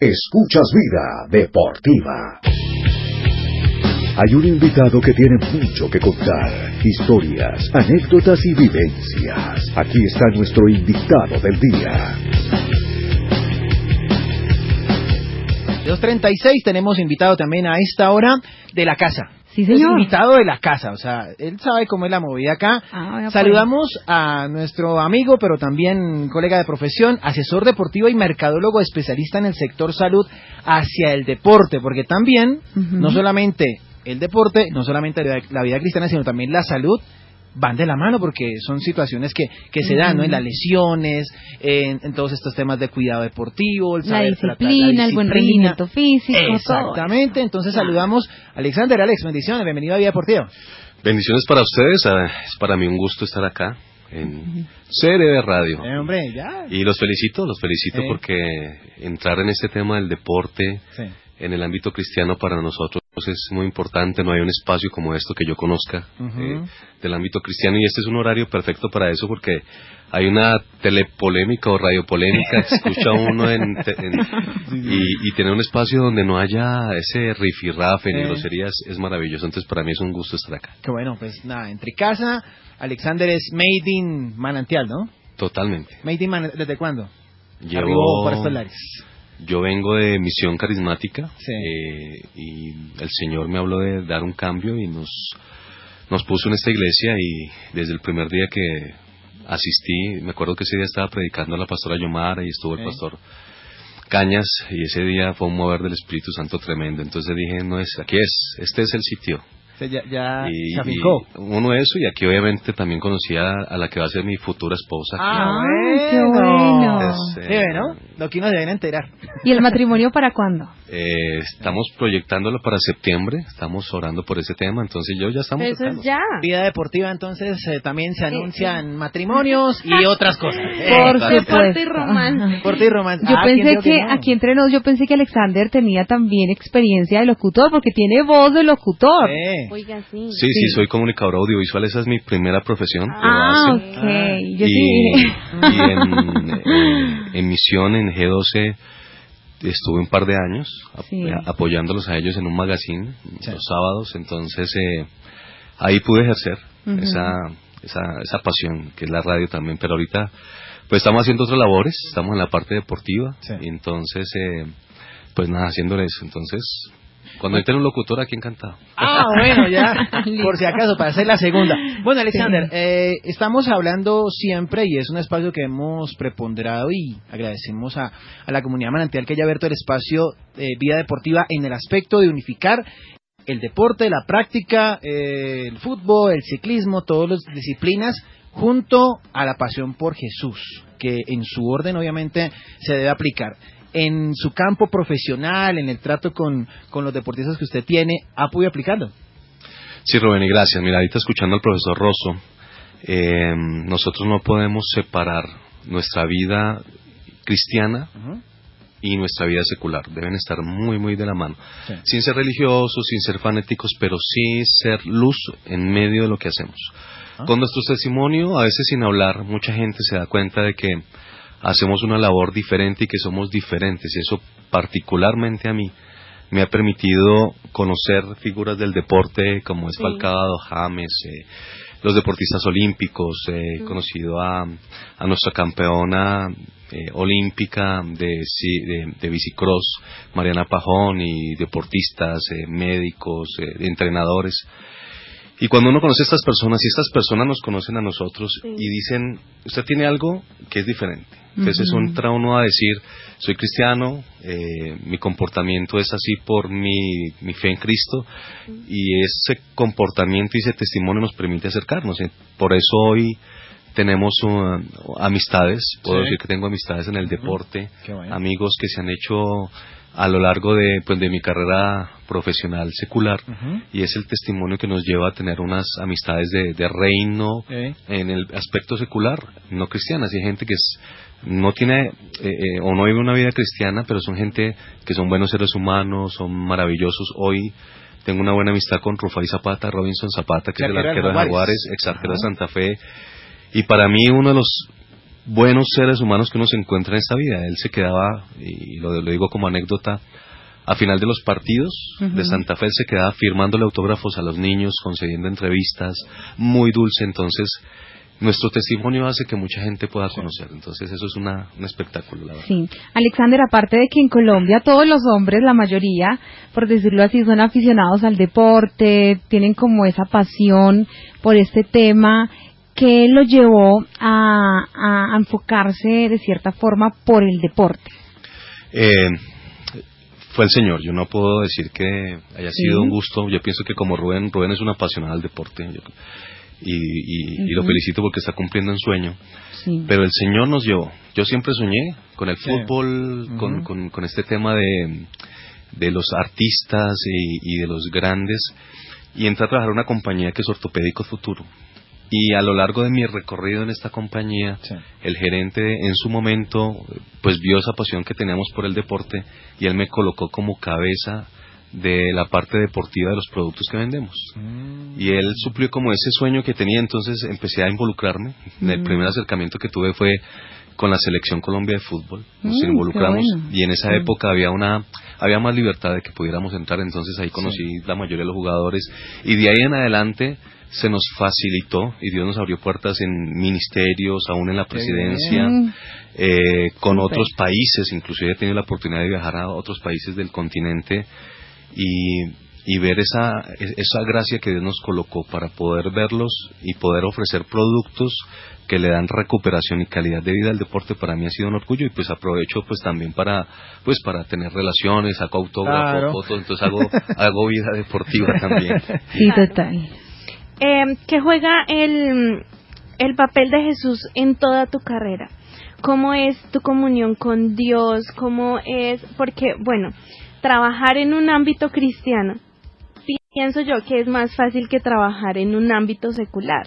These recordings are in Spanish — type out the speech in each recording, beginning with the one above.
Escuchas Vida Deportiva. Hay un invitado que tiene mucho que contar, historias, anécdotas y vivencias. Aquí está nuestro invitado del día. 2.36 tenemos invitado también a esta hora de la casa. Sí, Es invitado de la casa, o sea, él sabe cómo es la movida acá. Ah, pues. Saludamos a nuestro amigo, pero también colega de profesión, asesor deportivo y mercadólogo especialista en el sector salud hacia el deporte, porque también, no solamente el deporte, no solamente la la vida cristiana, sino también la salud van de la mano porque son situaciones que, que se dan, ¿no? En las lesiones, en, en todos estos temas de cuidado deportivo, el La saber tratar la disciplina, el buen rendimiento físico, todo. Exactamente, entonces saludamos a Alexander, Alex, bendiciones, bienvenido a Vida Deportiva. Bendiciones para ustedes, ah, es para mí un gusto estar acá en CRB Radio. Eh, hombre, ya. Y los felicito, los felicito porque entrar en este tema del deporte Sí. en el ámbito cristiano para nosotros es muy importante, no hay un espacio como esto que yo conozca eh, del ámbito cristiano y este es un horario perfecto para eso porque hay una telepolémica o radiopolémica que escucha uno en, y, y tener un espacio donde no haya ese rifirrafe ni Eh. groserías es maravilloso, entonces para mí es un gusto estar acá. Qué bueno, pues nada, entre casa, Alexander es Made in Manantial, ¿no? Totalmente. Made in Manantial, ¿desde cuándo? Llevo- Arribó por estos lares. Yo vengo de Misión Carismática Sí. eh, y el Señor me habló de dar un cambio y nos, nos puso en esta iglesia y desde el primer día que asistí, me acuerdo que ese día estaba predicando a la pastora Yomara y estuvo el Sí. pastor Cañas y ese día fue un mover del Espíritu Santo tremendo. Entonces dije, no es, aquí es, este es el sitio. O sea, ya ya y, se afincó. y uno eso y aquí obviamente también conocí a, a la que va a ser mi futura esposa. Ah, Ah, qué bueno. Es, Sí, eh, ¿no? Lo que uno se debe enterar. ¿Y el matrimonio para cuándo? Eh, estamos proyectándolo para septiembre, estamos orando por ese tema, entonces yo ya estamos. Eso es ya. Vida deportiva, entonces eh, también se anuncian matrimonios y otras cosas. Eh, Por claro. supuesto. Y romance. Deporte y romance. Yo Ah, ¿quién pensé dijo que no? aquí entre nos, yo pensé que Alexander tenía también experiencia de locutor, porque tiene voz de locutor. Eh, Oiga, sí. Sí, sí, soy comunicador audiovisual, esa es mi primera profesión. Ah, ok. Ah. Yo y, sí. y en, en- en misión en G12 estuve un par de años Sí. apoyándolos a ellos en un magazine Sí. los sábados, entonces eh, ahí pude ejercer esa, esa, esa pasión que es la radio también, pero ahorita pues estamos haciendo otras labores, estamos en la parte deportiva, Sí. y entonces eh, pues nada, haciéndole eso, entonces cuando entre un locutor aquí encantado. Ah, bueno, ya, por si acaso, para hacer la segunda. Bueno, Alexander, eh, estamos hablando siempre y es un espacio que hemos preponderado y agradecemos a, a la comunidad manantial que haya abierto el espacio eh, Vida Deportiva en el aspecto de unificar el deporte, la práctica, eh, el fútbol, el ciclismo, todas las disciplinas junto a la pasión por Jesús, que en su orden obviamente se debe aplicar. En su campo profesional, en el trato con, con los deportistas que usted tiene, ¿ha podido aplicarlo? Sí, Rubén, y gracias. Mira, ahorita escuchando al profesor Rosso, eh, nosotros no podemos separar nuestra vida cristiana y nuestra vida secular. Deben estar muy, muy de la mano. Sí. Sin ser religiosos, sin ser fanáticos, pero sí ser luz en medio de lo que hacemos. Ah. Con nuestro testimonio, a veces sin hablar, mucha gente se da cuenta de que hacemos una labor diferente y que somos diferentes. Y eso particularmente a mí me ha permitido conocer figuras del deporte como es Sí. James, eh, los deportistas olímpicos. eh, He conocido a, a nuestra campeona eh, olímpica de, de, de bicicross, Mariana Pajón, y deportistas, eh, médicos, eh, entrenadores. Y cuando uno conoce a estas personas y estas personas nos conocen a nosotros Sí. y dicen, usted tiene algo que es diferente. Entonces Ujú. entra uno a decir, soy cristiano, eh, mi comportamiento es así por mi, mi fe en Cristo y ese comportamiento y ese testimonio nos permite acercarnos. Por eso hoy tenemos uh, amistades, puedo Sí. decir que tengo amistades en el deporte, bueno. amigos que se han hecho a lo largo de, pues, de mi carrera profesional secular y es el testimonio que nos lleva a tener unas amistades de, de reino Eh, en el aspecto secular, no cristianas. Hay gente que es, no tiene eh, eh, o no vive una vida cristiana, pero son gente que son buenos seres humanos, son maravillosos. Hoy tengo una buena amistad con Rufai Zapata, Robinson Zapata, que es el Arquero de Jaguares. Ex arquero de. Santa Fe. Y para mí uno de los buenos seres humanos que uno se encuentra en esta vida. Él se quedaba, y lo, digo como anécdota, a final de los partidos de Santa Fe se quedaba firmándole autógrafos a los niños, concediendo entrevistas, muy dulce. Entonces, nuestro testimonio hace que mucha gente pueda conocer. Entonces, eso es una, un espectáculo, la verdad. Sí. Alexander, aparte de que en Colombia todos los hombres, la mayoría, por decirlo así, son aficionados al deporte, tienen como esa pasión por este tema, ¿qué lo llevó a, a enfocarse de cierta forma por el deporte? Eh, fue el Señor. Yo no puedo decir que haya sido un gusto. Yo pienso que como Rubén, Rubén es un apasionado del deporte y, lo felicito porque está cumpliendo un sueño. Pero el Señor nos llevó. Yo siempre soñé con el fútbol, con, este tema de, de los artistas y, de los grandes y entré a trabajar en una compañía que es Ortopédico Futuro. Y a lo largo de mi recorrido en esta compañía, el gerente en su momento pues vio esa pasión que teníamos por el deporte y él me colocó como cabeza de la parte deportiva de los productos que vendemos. Mm. Y él suplió como ese sueño que tenía, entonces empecé a involucrarme. El mm. primer acercamiento que tuve fue con la selección Colombia de fútbol. Nos mm, involucramos y en esa época había una había más libertad de que pudiéramos entrar, entonces ahí conocí la mayoría de los jugadores y de ahí en adelante se nos facilitó y Dios nos abrió puertas en ministerios, aún en la presidencia, eh, con otros países, inclusive he tenido la oportunidad de viajar a otros países del continente y, ver esa, esa gracia que Dios nos colocó para poder verlos y poder ofrecer productos que le dan recuperación y calidad de vida. Al deporte para mí ha sido un orgullo y pues aprovecho pues también para pues para tener relaciones, saco autógrafos, fotos, entonces hago, hago vida deportiva también. Sí, total. Eh, ¿Qué juega el, el papel de Jesús en toda tu carrera? ¿Cómo es tu comunión con Dios? ¿Cómo es? Porque, bueno, trabajar en un ámbito cristiano, pienso yo que es más fácil que trabajar en un ámbito secular,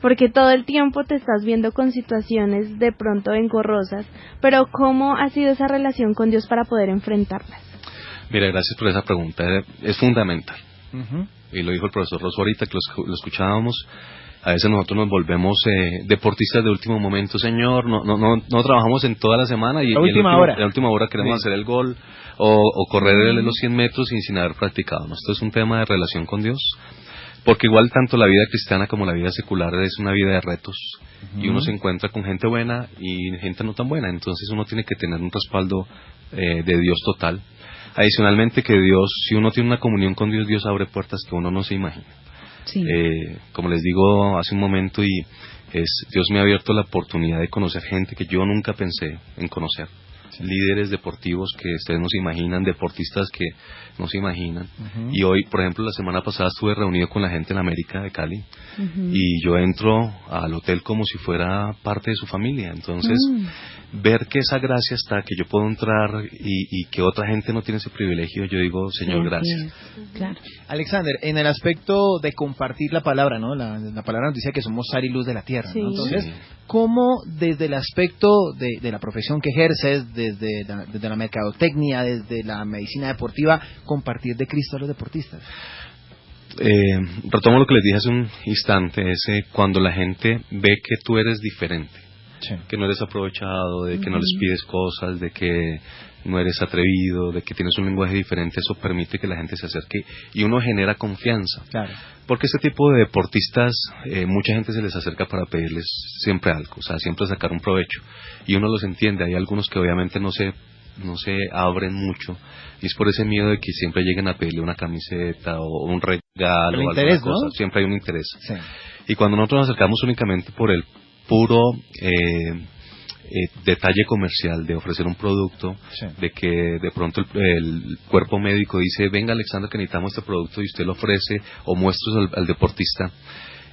porque todo el tiempo te estás viendo con situaciones de pronto engorrosas, pero ¿cómo ha sido esa relación con Dios para poder enfrentarlas? Mira, gracias por esa pregunta, es fundamental. Y lo dijo el profesor Rosso ahorita que lo, escuchábamos. A veces nosotros nos volvemos eh, deportistas de último momento, señor, no, no, no, no trabajamos en toda la semana y la última hora. en la última hora queremos hacer el gol o, correr los 100 metros sin, sin haber practicado. Esto es un tema de relación con Dios, porque igual tanto la vida cristiana como la vida secular es una vida de retos y uno se encuentra con gente buena y gente no tan buena, entonces uno tiene que tener un respaldo eh, de Dios total. Adicionalmente que Dios, si uno tiene una comunión con Dios, Dios abre puertas que uno no se imagina. Eh, como les digo hace un momento y es Dios me ha abierto la oportunidad de conocer gente que yo nunca pensé en conocer líderes deportivos que ustedes no se imaginan, deportistas que no se imaginan. Y hoy, por ejemplo, la semana pasada estuve reunido con la gente en América de Cali y yo entro al hotel como si fuera parte de su familia. Entonces, mm. ver que esa gracia está, que yo puedo entrar y, que otra gente no tiene ese privilegio, yo digo, Señor, gracias. Alexander, en el aspecto de compartir la palabra, ¿no? La, palabra nos dice que somos sal y luz de la tierra. Entonces, ¿cómo desde el aspecto de, de la profesión que ejerces, desde la, desde la mercadotecnia, desde la medicina deportiva, compartir de Cristo a los deportistas? Eh, retomo lo que les dije hace un instante, es cuando la gente ve que tú eres diferente, que no eres aprovechado, de que no les pides cosas, de que no eres atrevido, de que tienes un lenguaje diferente, eso permite que la gente se acerque y uno genera confianza. Porque este tipo de deportistas, eh, mucha gente se les acerca para pedirles siempre algo, o sea, siempre sacar un provecho. Y uno los entiende, hay algunos que obviamente no se no se abren mucho y es por ese miedo de que siempre lleguen a pedirle una camiseta o un regalo o alguna cosa, siempre hay un interés. Y cuando nosotros nos acercamos únicamente por el puro eh, eh, detalle comercial de ofrecer un producto, de que de pronto el, cuerpo médico dice, venga Alexander que necesitamos este producto y usted lo ofrece o muestra al, deportista,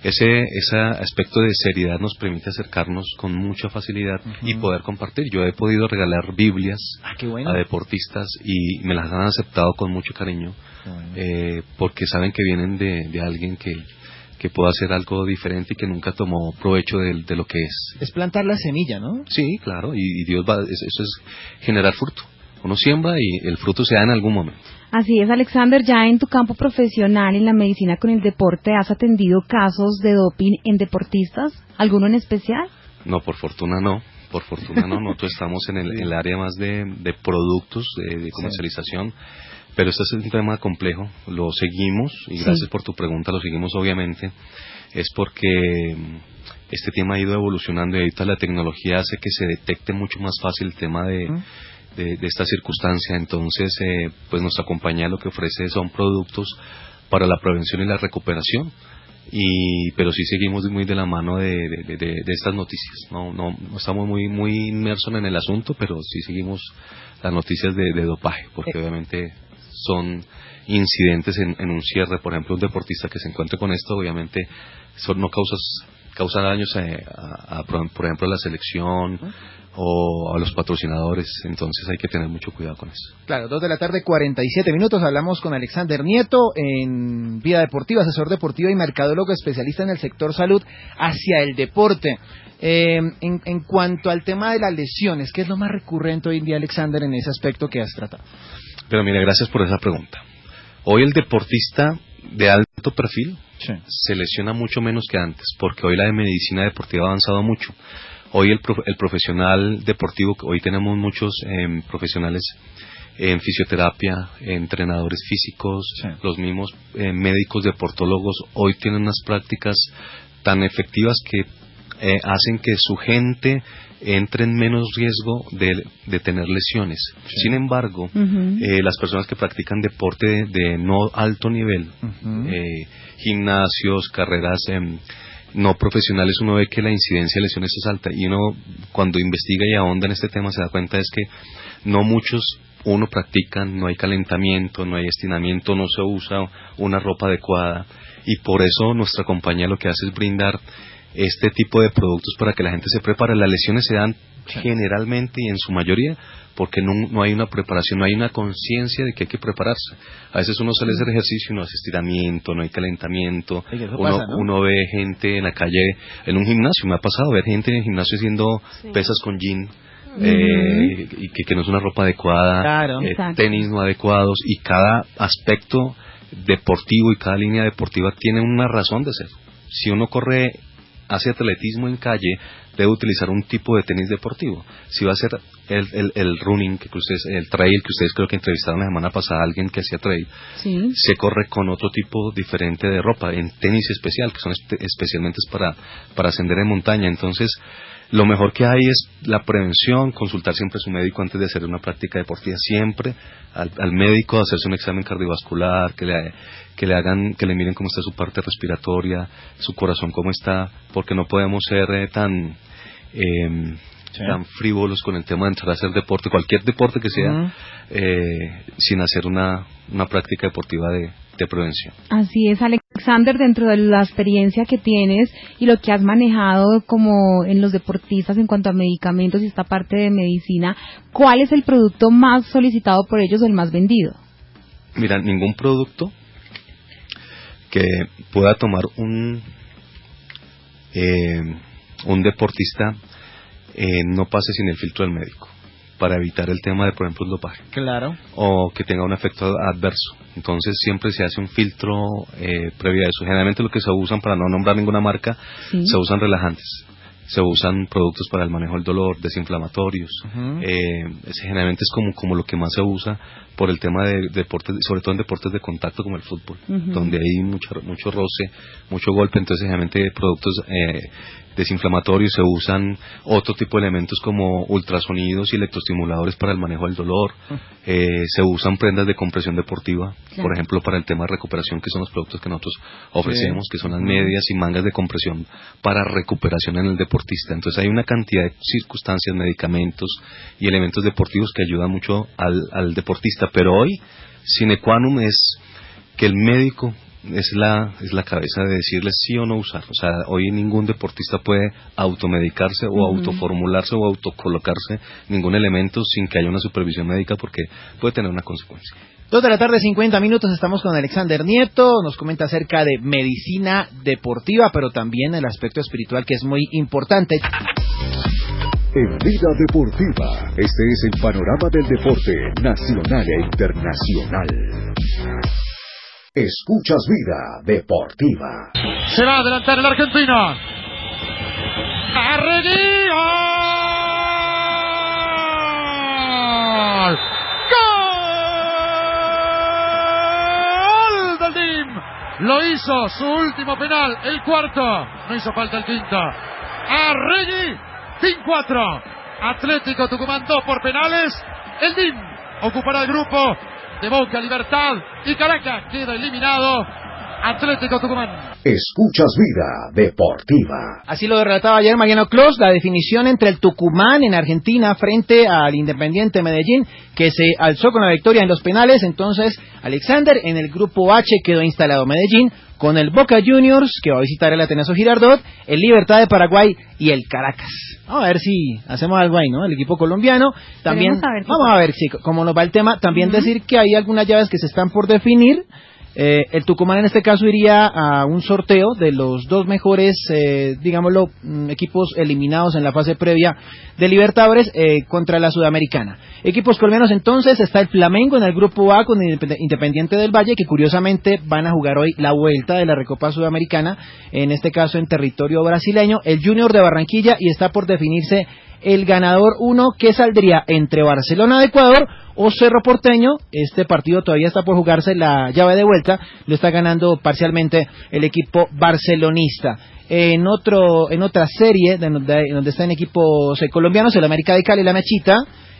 ese, ese aspecto de seriedad nos permite acercarnos con mucha facilidad y poder compartir. Yo he podido regalar Biblias ah, a deportistas y me las han aceptado con mucho cariño eh, porque saben que vienen de, de alguien que, que pueda hacer algo diferente y que nunca tomó provecho de, de, lo que es. Es plantar la semilla, ¿no? Sí, claro, y, Dios va, eso es generar fruto. Uno siembra y el fruto se da en algún momento. Así es, Alexander, ya en tu campo profesional, en la medicina con el deporte, ¿has atendido casos de doping en deportistas? ¿Alguno en especial? No, por fortuna no, por fortuna no, nosotros estamos en el, área más de, productos, de, comercialización, pero este es un tema complejo, lo seguimos, y gracias por tu pregunta, lo seguimos obviamente, es porque mm, este tema ha ido evolucionando y ahorita la tecnología hace que se detecte mucho más fácil el tema de, de, esta circunstancia. Entonces, eh, pues nuestra compañía lo que ofrece son productos para la prevención y la recuperación. Y, pero sí seguimos muy de la mano de, de, estas noticias. No, no, estamos muy, muy inmersos en el asunto, pero sí seguimos las noticias de, dopaje, porque obviamente son incidentes en, un cierre. Por ejemplo, un deportista que se encuentre con esto, obviamente, son no causas causa daños eh, a, por ejemplo, a la selección o a los patrocinadores. Entonces hay que tener mucho cuidado con eso. Claro, dos de la tarde, 47 minutos. Hablamos con Alexander Nieto en Vida Deportiva, asesor deportivo y mercadólogo especialista en el sector salud hacia el deporte. Eh, en, en cuanto al tema de las lesiones, ¿qué es lo más recurrente hoy en día, Alexander, en ese aspecto que has tratado? Pero mire, gracias por esa pregunta. Hoy el deportista de alto perfil se lesiona mucho menos que antes, porque hoy la medicina deportiva ha avanzado mucho. Hoy el, el profesional deportivo, hoy tenemos muchos em, profesionales en fisioterapia, entrenadores físicos, los mismos eh, médicos deportólogos, hoy tienen unas prácticas tan efectivas que eh, hacen que su gente entre en menos riesgo de, tener lesiones. Sin embargo, eh, las personas que practican deporte de, no alto nivel, eh, gimnasios, carreras em, no profesionales, uno ve que la incidencia de lesiones es alta y uno cuando investiga y ahonda en este tema se da cuenta es que no muchos uno practican, no hay calentamiento, no hay estiramiento, no se usa una ropa adecuada y por eso nuestra compañía lo que hace es brindar este tipo de productos para que la gente se prepare. Las lesiones se dan generalmente y en su mayoría porque no, hay una preparación, no hay una conciencia de que hay que prepararse. A veces uno sale a hacer ejercicio y no hace estiramiento, no hay calentamiento, uno, ve gente en la calle, en un gimnasio, me ha pasado ver gente en el gimnasio haciendo pesas con jean. Eh, y que, no es una ropa adecuada, eh, tenis no adecuados y cada aspecto deportivo y cada línea deportiva tiene una razón de ser. Si uno corre hace atletismo en calle, debe utilizar un tipo de tenis deportivo. Si va a hacer el, el, running, que ustedes, el trail, que ustedes creo que entrevistaron la semana pasada a alguien que hacía trail, se corre con otro tipo diferente de ropa, en tenis especial, que son especialmente para, para ascender en montaña. Entonces, lo mejor que hay es la prevención, consultar siempre a su médico antes de hacer una práctica deportiva, siempre al, al médico, hacerse un examen cardiovascular, que le, que le hagan, que le miren cómo está su parte respiratoria, su corazón cómo está, porque no podemos ser eh, tan eh, tan frívolos con el tema de entrar a hacer deporte, cualquier deporte que sea, eh, sin hacer una, una práctica deportiva de, de prevención. Así es, Alexander, dentro de la experiencia que tienes y lo que has manejado como en los deportistas en cuanto a medicamentos y esta parte de medicina, ¿cuál es el producto más solicitado por ellos o el más vendido? Mira, ningún producto que pueda tomar un eh, un deportista eh, no pase sin el filtro del médico para evitar el tema de, por ejemplo, el dopaje. Claro. O que tenga un efecto adverso. Entonces siempre se hace un filtro eh, previo a eso. Generalmente lo que se usan, para no nombrar ninguna marca, se usan relajantes se usan productos para el manejo del dolor, desinflamatorios. Eh, generalmente es como, como lo que más se usa por el tema de, deportes, sobre todo en deportes de contacto como el fútbol, donde hay mucho, mucho roce, mucho golpe, entonces generalmente productos eh, desinflamatorios se usan otro tipo de elementos como ultrasonidos y electroestimuladores para el manejo del dolor, eh, se usan prendas de compresión deportiva, por ejemplo para el tema de recuperación que son los productos que nosotros ofrecemos, que son las medias y mangas de compresión para recuperación en el deportista. Entonces hay una cantidad de circunstancias, medicamentos y elementos deportivos que ayudan mucho al, al deportista. Pero hoy sine qua non es que el médico es la, es la cabeza de decirle sí o no usar. O sea, hoy ningún deportista puede automedicarse o autoformularse o autocolocarse ningún elemento sin que haya una supervisión médica porque puede tener una consecuencia. Dos de la tarde, 50 minutos, estamos con Alexander Nieto, nos comenta acerca de medicina deportiva, pero también el aspecto espiritual que es muy importante. En Vida Deportiva, este es el panorama del deporte nacional e internacional. Escuchas Vida Deportiva. Se va a adelantar el argentino. ¡Arreguío! ¡Gol! ¡Gol! Lo hizo su último penal, el cuarto. No hizo falta el quinto. Arregui, DIM 4. Atlético Tucumán 2 por penales. El DIM ocupará el grupo de Boca Libertad y Caracas queda eliminado. Atlético Tucumán. Escuchas Vida Deportiva. Así lo relataba ayer Mariano Clos, la definición entre el Tucumán en Argentina frente al Independiente Medellín, que se alzó con la victoria en los penales. Entonces, Alexander en el grupo H quedó instalado Medellín con el Boca Juniors, que va a visitar el Atenazo Girardot, el Libertad de Paraguay y el Caracas. Vamos a ver si hacemos algo ahí, ¿no? El equipo colombiano. También, vamos a ver si, cómo nos va el tema. También decir que hay algunas llaves que se están por definir. Eh, el Tucumán en este caso iría a un sorteo de los dos mejores, eh, digámoslo, mm, equipos eliminados en la fase previa de Libertadores eh, contra la Sudamericana. Equipos colombianos entonces está el Flamengo en el grupo A con Independiente del Valle que curiosamente van a jugar hoy la vuelta de la Recopa Sudamericana, en este caso en territorio brasileño, el Junior de Barranquilla y está por definirse el ganador uno que saldría entre Barcelona de Ecuador o Cerro Porteño. Este partido todavía está por jugarse la llave de vuelta, lo está ganando parcialmente el equipo barcelonista. En otro, en otra serie donde, donde están equipos eh, colombianos, el América de Cali, la Mechita,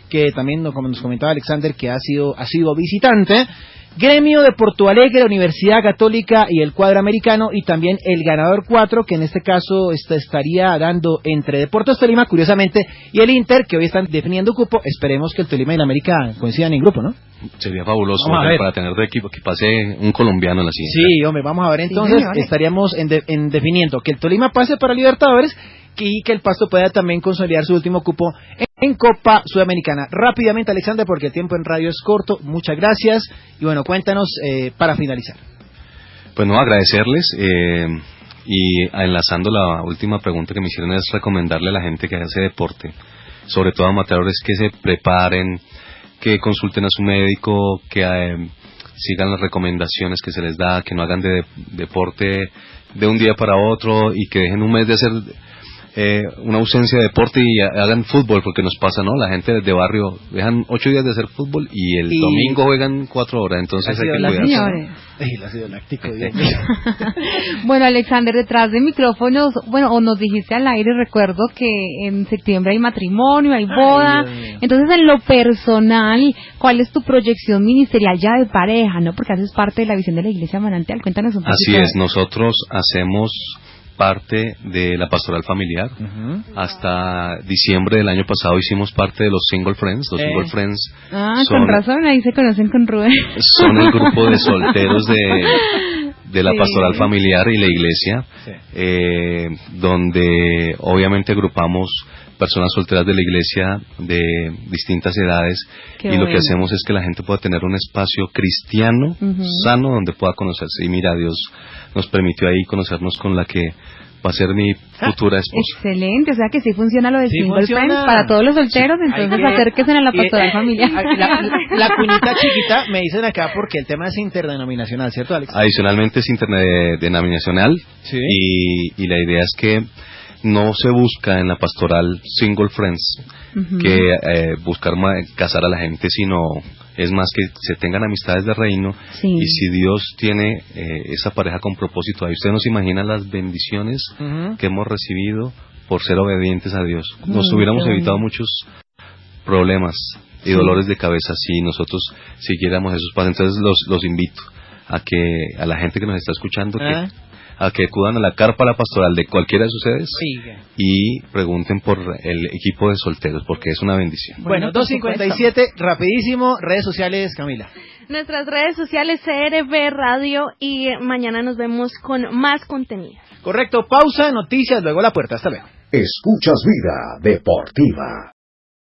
que también, como nos comentaba Alexander, que ha sido, ha sido visitante. Gremio de Porto Alegre, Universidad Católica y el cuadro americano y también el ganador 4 que en este caso estaría dando entre Deportes Tolima curiosamente y el Inter que hoy están definiendo cupo. Esperemos que el Tolima y el América coincidan en grupo ¿no? Sería fabuloso para tener de equipo que pase un colombiano en la siguiente. Sí hombre vamos a ver. Entonces estaríamos en, en definiendo que el Tolima pase para Libertadores y que el Pasto pueda también consolidar su último cupo en Copa Sudamericana. Rápidamente, Alexander, porque el tiempo en radio es corto. Muchas gracias. Y bueno, cuéntanos eh, para finalizar. Pues no, agradecerles. Eh, y enlazando la última pregunta que me hicieron es recomendarle a la gente que hace deporte, sobre todo a amateurs, que se preparen, que consulten a su médico, que eh, sigan las recomendaciones que se les da, que no hagan de deporte de un día para otro y que dejen un mes de hacer eh, una ausencia de deporte y hagan fútbol, porque nos pasa, ¿no? La gente de barrio dejan ocho días de hacer fútbol y el domingo juegan cuatro horas, entonces hay que cuidarse. bueno, Alexander, detrás de micrófonos, bueno, o nos dijiste al aire, recuerdo que en septiembre hay matrimonio, hay boda, entonces en lo personal, ¿cuál es tu proyección ministerial ya de pareja, no? Porque haces parte de la visión de la Iglesia Manantial, cuéntanos un poco. Así es, nosotros hacemos parte de la pastoral familiar. Hasta diciembre del año pasado hicimos parte de los Single Friends. Los Single. Friends. Ah, con razón, ahí se conocen con Rubén. Son el grupo de solteros de, de la pastoral familiar y la iglesia, eh, donde obviamente agrupamos personas solteras de la iglesia de distintas edades y lo que hacemos es que la gente pueda tener un espacio cristiano sano donde pueda conocerse. Y mira Dios nos permitió ahí conocernos con la que va a ser mi futura esposa. Excelente, o sea que sí funciona lo de Single Friends para todos los solteros, entonces acérquense a la pastoral familiar. La, cuñita chiquita me dicen acá porque el tema es interdenominacional, ¿cierto Alex? Adicionalmente es interdenominacional y, y la idea es que no se busca en la pastoral single friends que eh, buscar casar a la gente, sino es más que se tengan amistades de reino y si Dios tiene eh, esa pareja con propósito ahí, usted nos imagina las bendiciones que hemos recibido por ser obedientes a Dios. Nos hubiéramos evitado muchos problemas y dolores de cabeza si nosotros siguiéramos esos pasos. Entonces los, los invito a que a la gente que nos está escuchando que ah a que acudan a la carpa la pastoral de cualquiera de sus sedes y pregunten por el equipo de solteros, porque es una bendición. Bueno, 257, rapidísimo, redes sociales, Camila. Nuestras redes sociales, CRB Radio, y mañana nos vemos con más contenido. Correcto, pausa, noticias, luego la puerta, hasta luego. Escuchas Vida Deportiva.